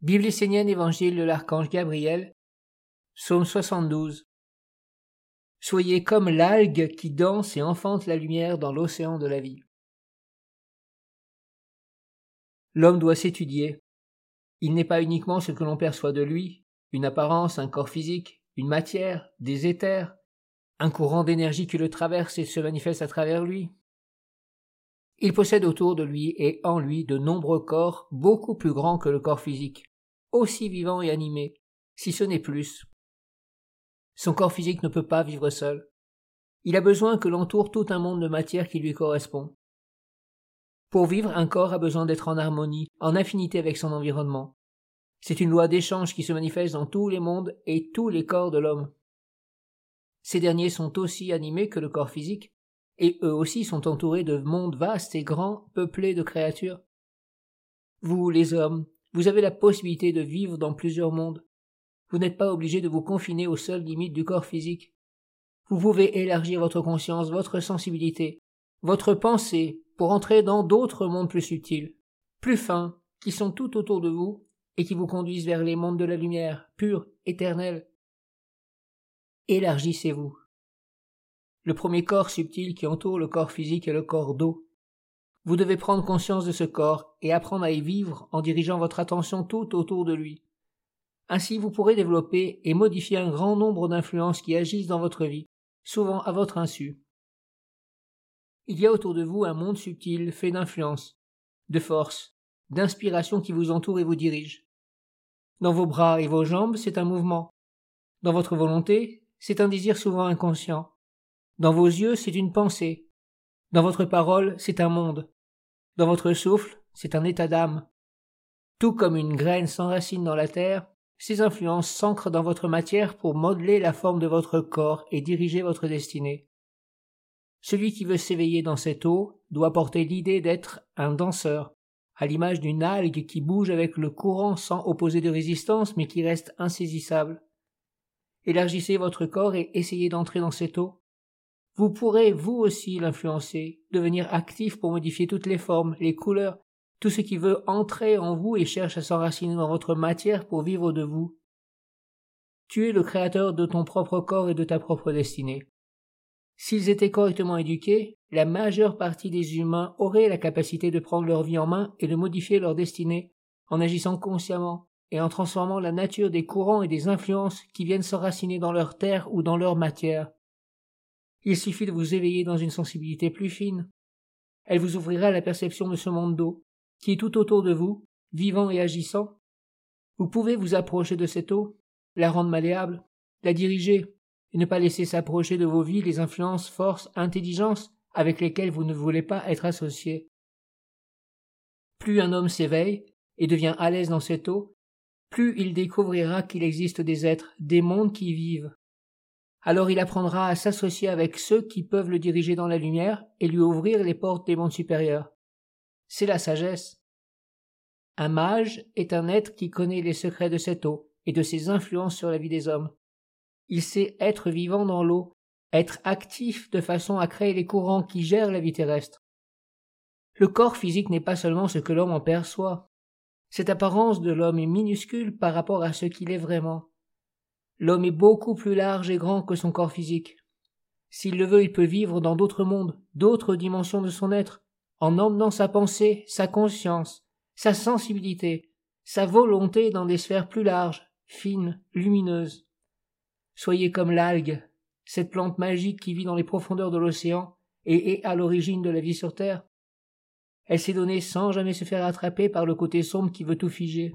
Bible essénienne Évangile de l'archange Gabriel, Psaume 72. Soyez comme l'algue qui danse et enfante la lumière dans l'océan de la vie. L'homme doit s'étudier. Il n'est pas uniquement ce que l'on perçoit de lui, une apparence, un corps physique, une matière, des éthers, un courant d'énergie qui le traverse et se manifeste à travers lui. Il possède autour de lui et en lui de nombreux corps beaucoup plus grands que le corps physique, aussi vivant et animé, si ce n'est plus. Son corps physique ne peut pas vivre seul. Il a besoin que l'entoure tout un monde de matière qui lui correspond. Pour vivre, un corps a besoin d'être en harmonie, en affinité avec son environnement. C'est une loi d'échange qui se manifeste dans tous les mondes et tous les corps de l'homme. Ces derniers sont aussi animés que le corps physique, et eux aussi sont entourés de mondes vastes et grands, peuplés de créatures. Vous, les hommes, vous avez la possibilité de vivre dans plusieurs mondes. Vous n'êtes pas obligé de vous confiner aux seules limites du corps physique. Vous pouvez élargir votre conscience, votre sensibilité, votre pensée pour entrer dans d'autres mondes plus subtils, plus fins, qui sont tout autour de vous et qui vous conduisent vers les mondes de la lumière, pure, éternelle. Élargissez-vous. Le premier corps subtil qui entoure le corps physique est le corps d'eau. Vous devez prendre conscience de ce corps et apprendre à y vivre en dirigeant votre attention tout autour de lui. Ainsi vous pourrez développer et modifier un grand nombre d'influences qui agissent dans votre vie, souvent à votre insu. Il y a autour de vous un monde subtil fait d'influence, de force, d'inspiration qui vous entoure et vous dirige. Dans vos bras et vos jambes, c'est un mouvement. Dans votre volonté, c'est un désir souvent inconscient. Dans vos yeux, c'est une pensée. Dans votre parole, c'est un monde. Dans votre souffle, c'est un état d'âme. Tout comme une graine s'enracine dans la terre, ces influences s'ancrent dans votre matière pour modeler la forme de votre corps et diriger votre destinée. Celui qui veut s'éveiller dans cette eau doit porter l'idée d'être un danseur, à l'image d'une algue qui bouge avec le courant sans opposer de résistance mais qui reste insaisissable. Élargissez votre corps et essayez d'entrer dans cette eau. Vous pourrez vous aussi l'influencer, devenir actif pour modifier toutes les formes, les couleurs, tout ce qui veut entrer en vous et cherche à s'enraciner dans votre matière pour vivre de vous. Tu es le créateur de ton propre corps et de ta propre destinée. S'ils étaient correctement éduqués, la majeure partie des humains auraient la capacité de prendre leur vie en main et de modifier leur destinée en agissant consciemment et en transformant la nature des courants et des influences qui viennent s'enraciner dans leur terre ou dans leur matière. Il suffit de vous éveiller dans une sensibilité plus fine. Elle vous ouvrira la perception de ce monde d'eau, qui est tout autour de vous, vivant et agissant. Vous pouvez vous approcher de cette eau, la rendre malléable, la diriger, et ne pas laisser s'approcher de vos vies les influences, forces, intelligences avec lesquelles vous ne voulez pas être associé. Plus un homme s'éveille et devient à l'aise dans cette eau, plus il découvrira qu'il existe des êtres, des mondes qui vivent. Alors il apprendra à s'associer avec ceux qui peuvent le diriger dans la lumière et lui ouvrir les portes des mondes supérieurs. C'est la sagesse. Un mage est un être qui connaît les secrets de cette eau et de ses influences sur la vie des hommes. Il sait être vivant dans l'eau, être actif de façon à créer les courants qui gèrent la vie terrestre. Le corps physique n'est pas seulement ce que l'homme en perçoit. Cette apparence de l'homme est minuscule par rapport à ce qu'il est vraiment. L'homme est beaucoup plus large et grand que son corps physique. S'il le veut, il peut vivre dans d'autres mondes, d'autres dimensions de son être, en emmenant sa pensée, sa conscience, sa sensibilité, sa volonté dans des sphères plus larges, fines, lumineuses. Soyez comme l'algue, cette plante magique qui vit dans les profondeurs de l'océan et est à l'origine de la vie sur Terre. Elle s'est donnée sans jamais se faire attraper par le côté sombre qui veut tout figer.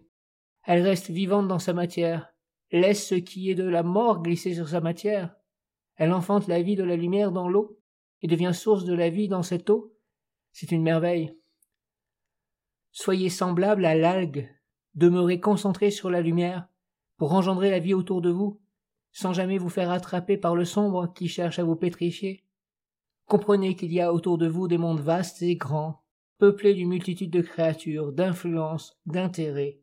Elle reste vivante dans sa matière, laisse ce qui est de la mort glisser sur sa matière. Elle enfante la vie de la lumière dans l'eau et devient source de la vie dans cette eau. C'est une merveille. Soyez semblable à l'algue, demeurez concentré sur la lumière pour engendrer la vie autour de vous sans jamais vous faire attraper par le sombre qui cherche à vous pétrifier. Comprenez qu'il y a autour de vous des mondes vastes et grands, peuplés d'une multitude de créatures, d'influences, d'intérêts.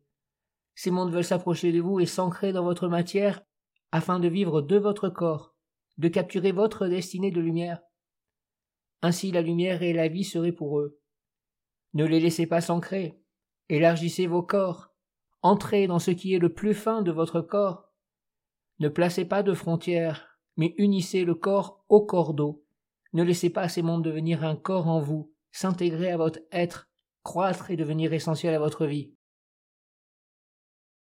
Ces mondes veulent s'approcher de vous et s'ancrer dans votre matière afin de vivre de votre corps, de capturer votre destinée de lumière. Ainsi la lumière et la vie seraient pour eux. Ne les laissez pas s'ancrer. Élargissez vos corps. Entrez dans ce qui est le plus fin de votre corps. Ne placez pas de frontières, mais unissez le corps au corps d'eau. Ne laissez pas ces mondes devenir un corps en vous, s'intégrer à votre être, croître et devenir essentiel à votre vie.